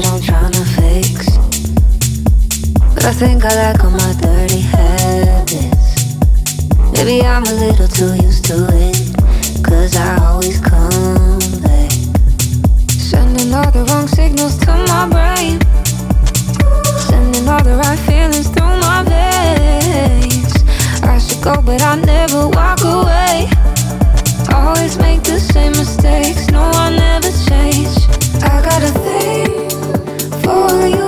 that I'm trying to fix. But I think I like all my dirty habits. Maybe I'm a little too used to it, cause I always come back. Sending all the wrong signals to my brain. Sending all the right feelings through my veins. I should go, but I never walk away. Always make the same mistakes, no, I never change. I got a thing for you.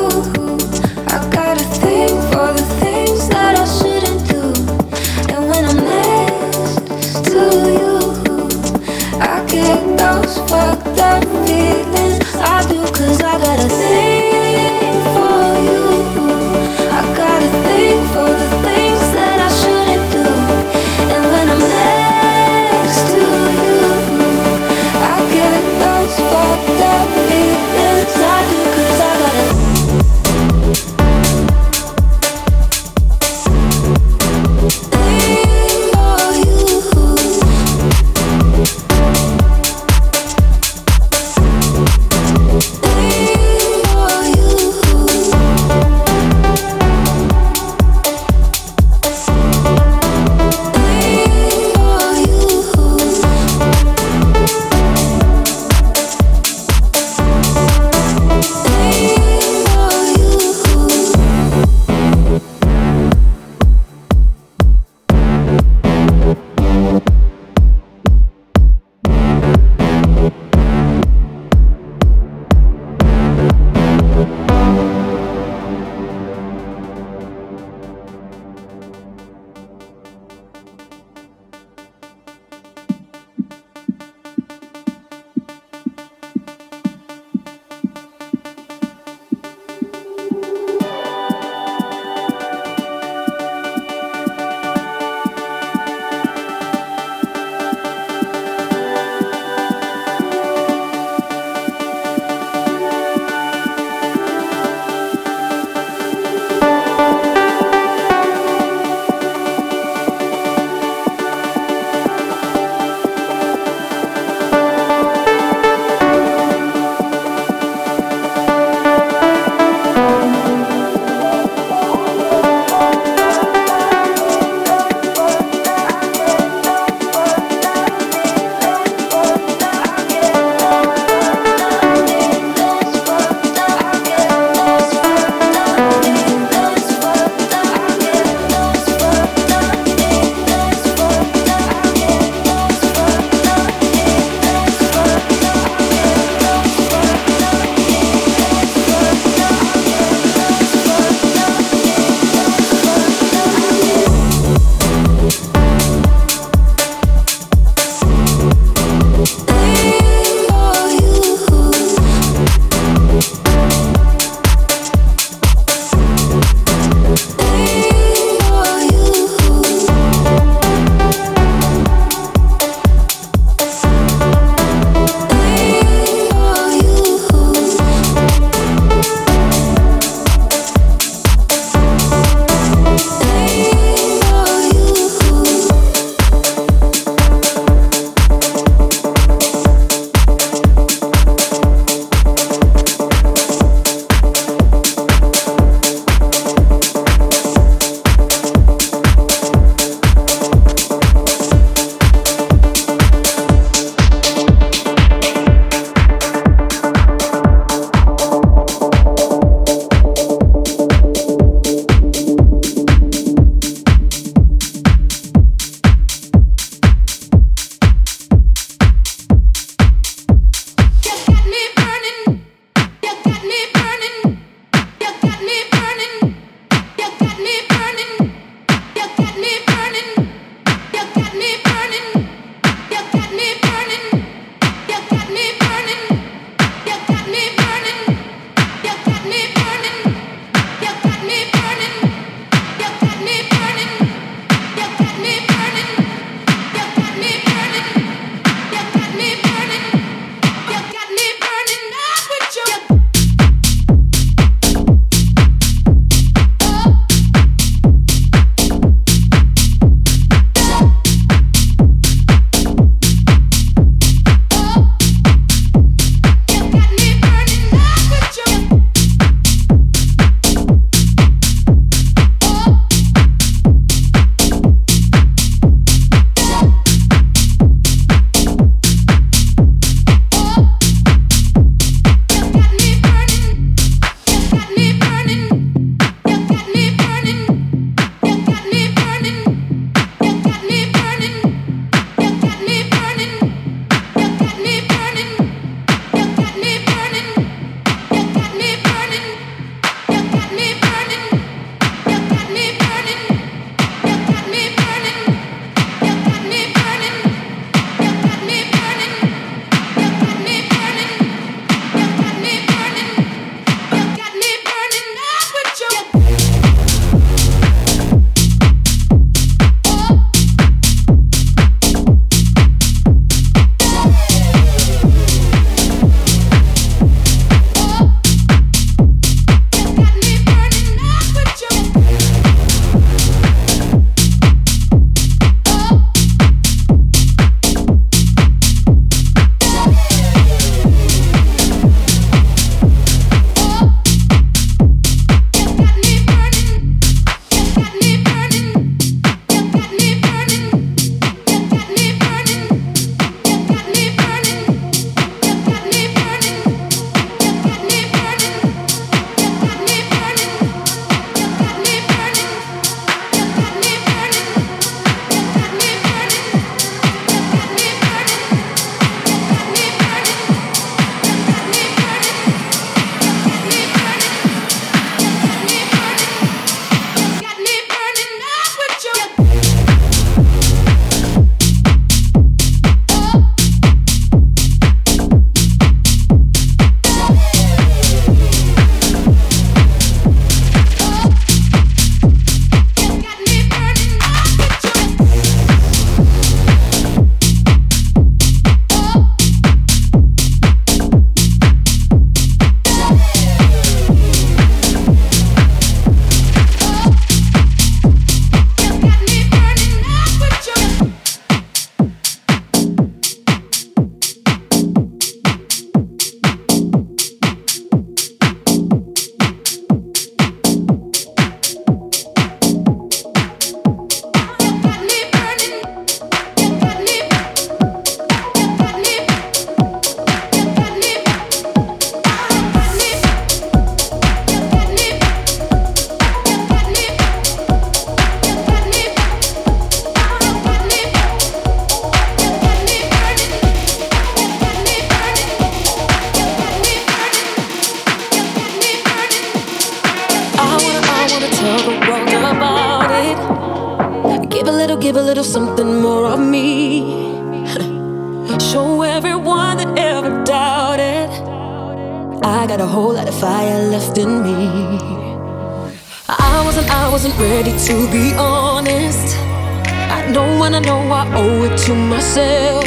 I know I owe it to myself.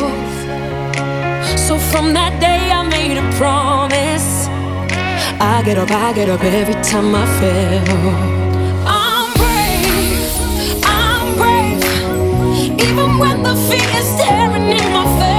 So from that day, I made a promise. I get up, I get up every time I fail. I'm brave, I'm brave, even when the fear is staring in my face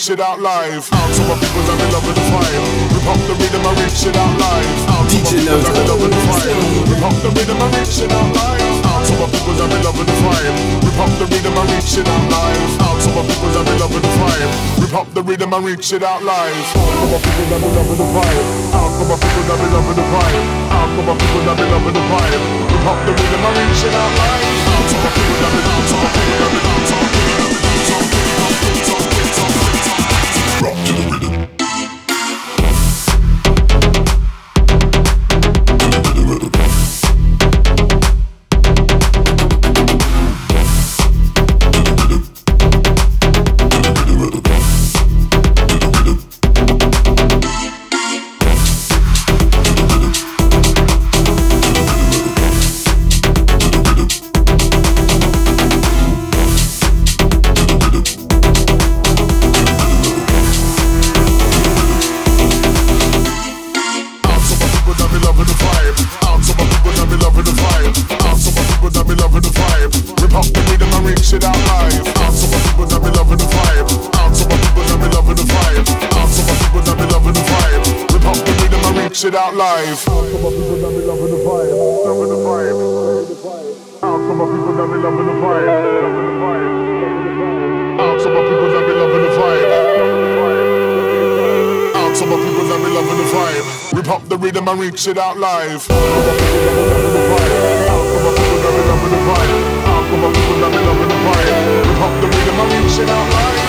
reach it out live. Out to my people, I'm in love with the. Rip up the rhythm, I out live. Out to my people, I'm in love with the. Rip up the rhythm, I out live. Out to my people, I'm in love with the. Rip up the rhythm, I out live. Out to my people, I'm in love with the. Rip up the rhythm, I out live. Out to my people, I'm in love with the. Out to my people, I'm in love with the. Out to my people, I'm in love with the. Rip up the rhythm, I out live. Out to my people, I'm in love with the. drop to the rhythm and reach it out live. Hip the rhythm and reach it out live.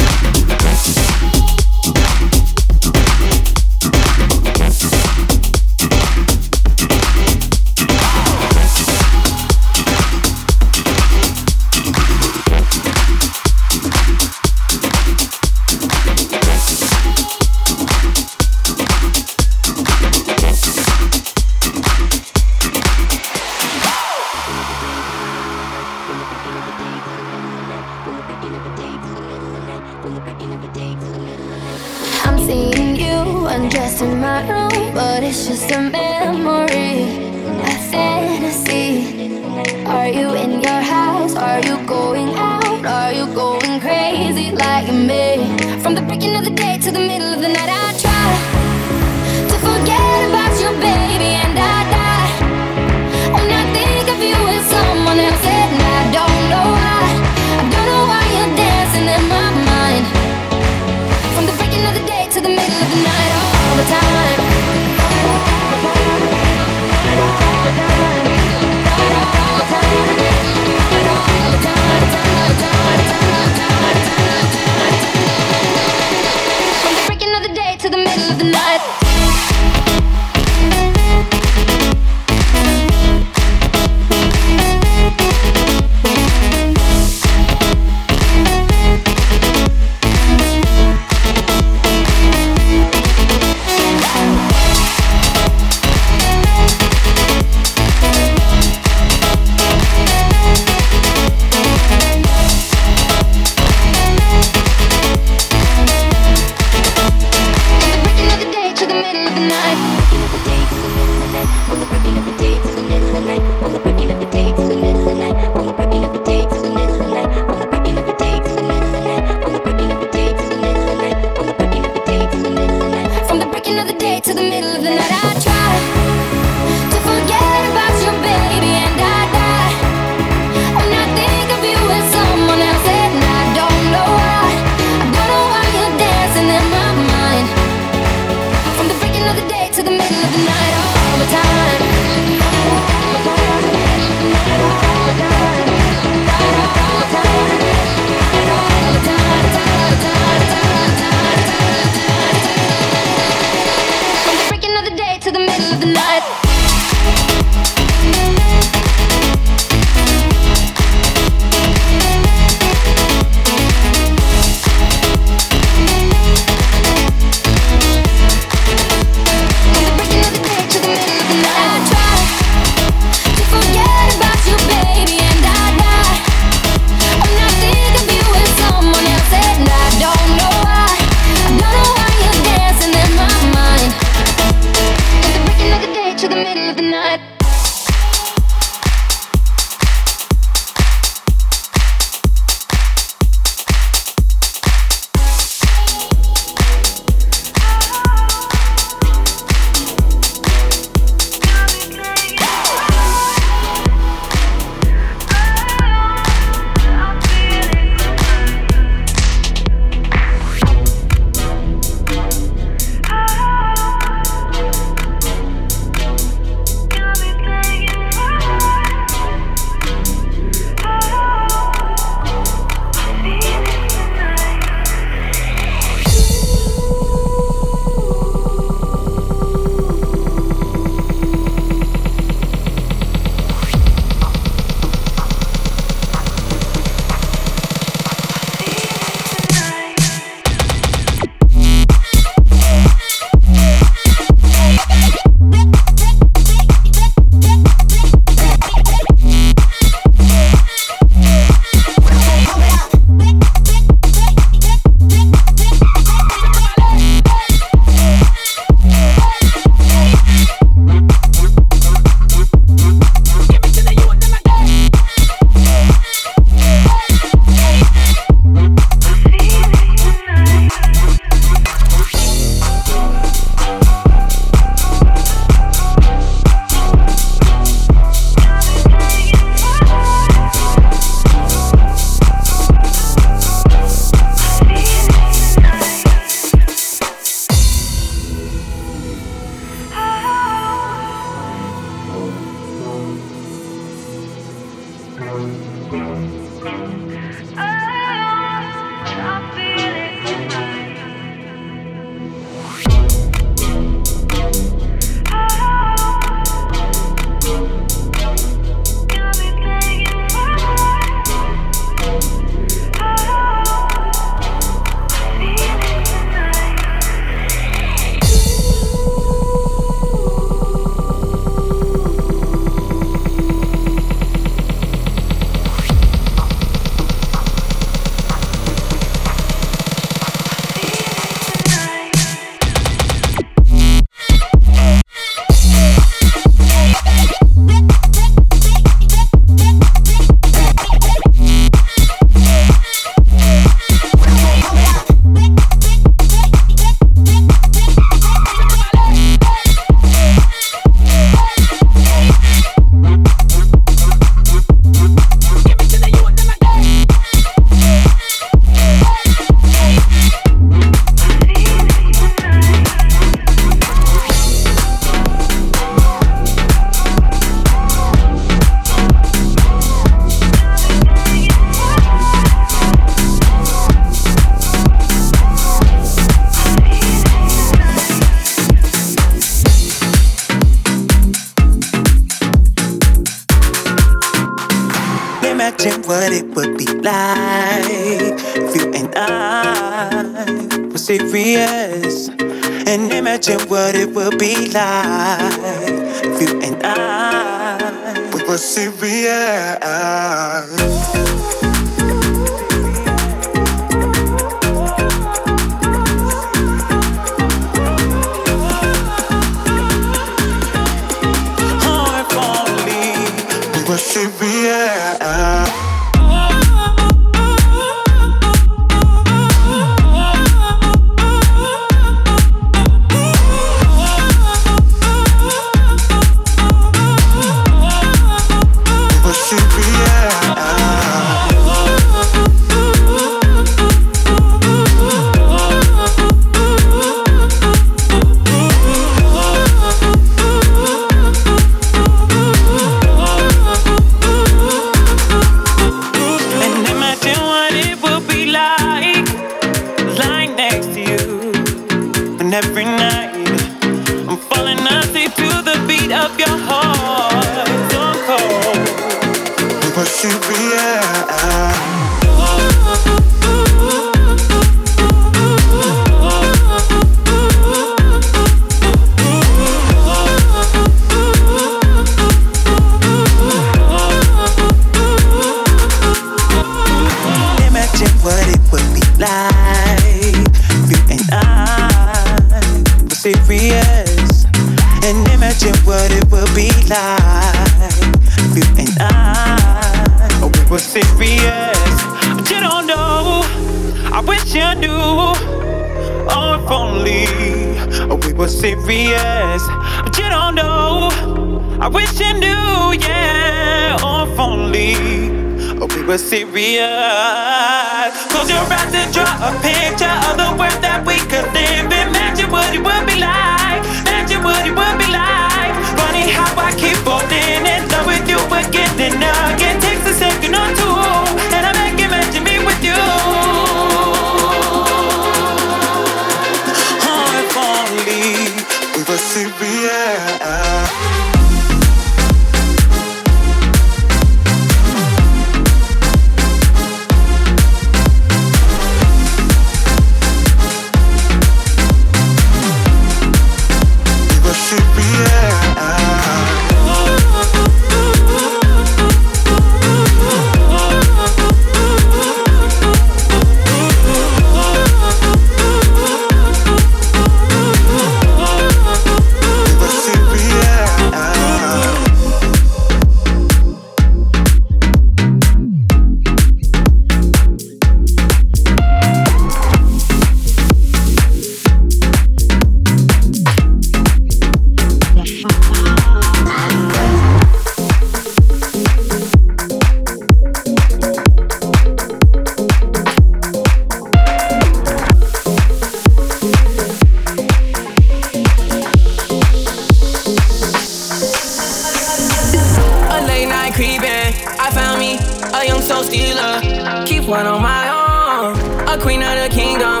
one on my own. A queen of the kingdom.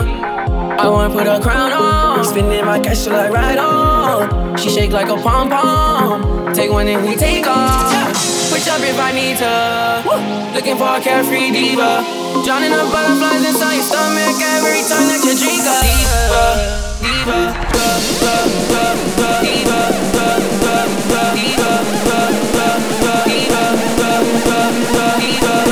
I wanna put a crown on. Spinning my cash like right on. She shake like a pom pom. Take one and we take off. Switch up if I need to. Looking for a carefree diva. Drowning the butterflies inside your stomach every time that you drink a diva. Diva. Diva. Diva. Diva. Diva. Diva. Diva. Diva. Diva.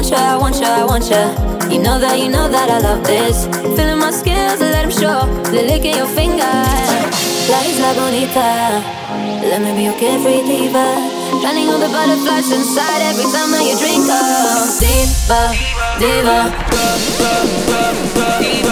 Want you, I want you, I want you. You know that, you know that I love this. Feeling my skills, let them show. The lick in your finger. La isla bonita. Let me be your carefree diva. Shining all the butterflies inside every time that you drink up. Diva, diva. Kidding.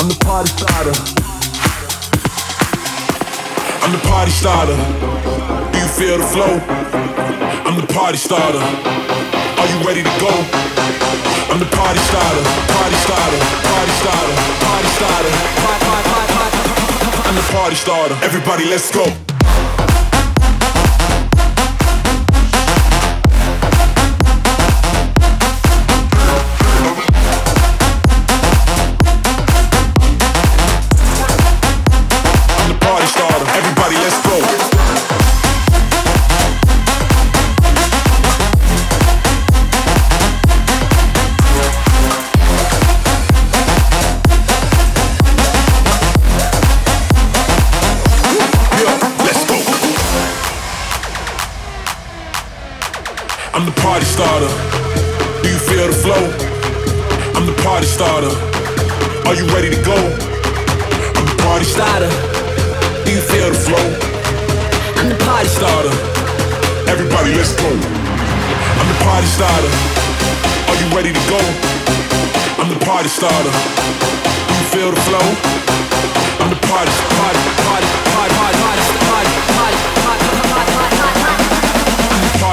I'm the party starter. I'm the party starter. Do you feel the flow? I'm the party starter. Are you ready to go? I'm the party starter, party starter, party starter, party starter. I'm the party starter. Everybody, let's go.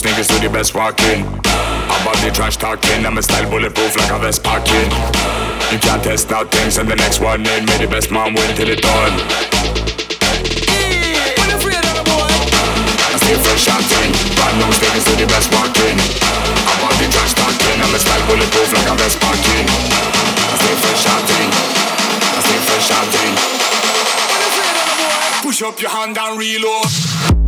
sneakers to the best walking. About the trash talking, I'm a style bulletproof like a vest parking. You can't test out things, send the next one in. May the best man win till it done. Fresh chanting. Brand new sneakers to the best walking. About the trash talking, I'm a style bulletproof like a vest parking. I stay fresh chanting. I stay fresh chanting. Push up your hand and reload.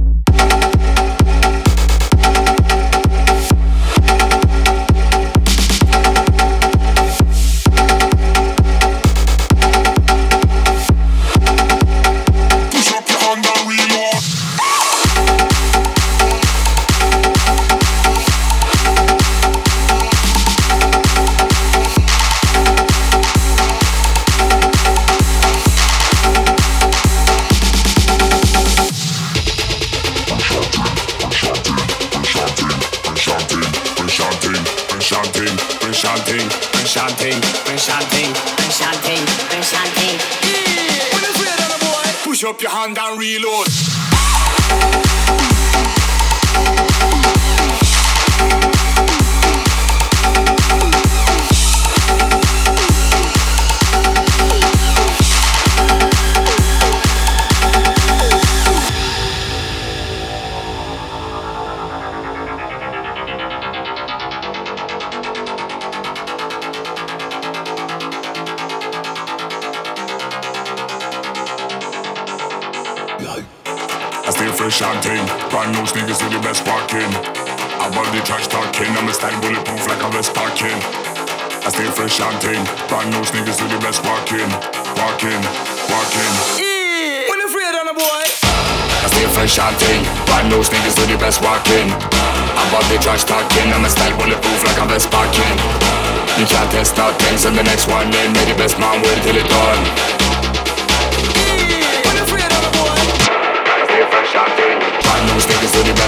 Enchanting, enchanting, enchanting, enchanting, enchanting, enchanting. When it's red on a boy, push up your hand and reload. Stay fresh and ting. Brand new sneakers with the best parking. I bought the trash talking. I'm a style bulletproof like a vest parking. I stay fresh and ting. Brand new sneakers with the best parking. Walking, walking. When afraid on a boy. I stay fresh and ting. Brand new sneakers with the best walking. I bought the trash talking. I'm a style bulletproof like a vest parking. You can't test out things and the next one in. May the best man wait till it done.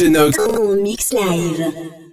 DJ Nox. Mix live.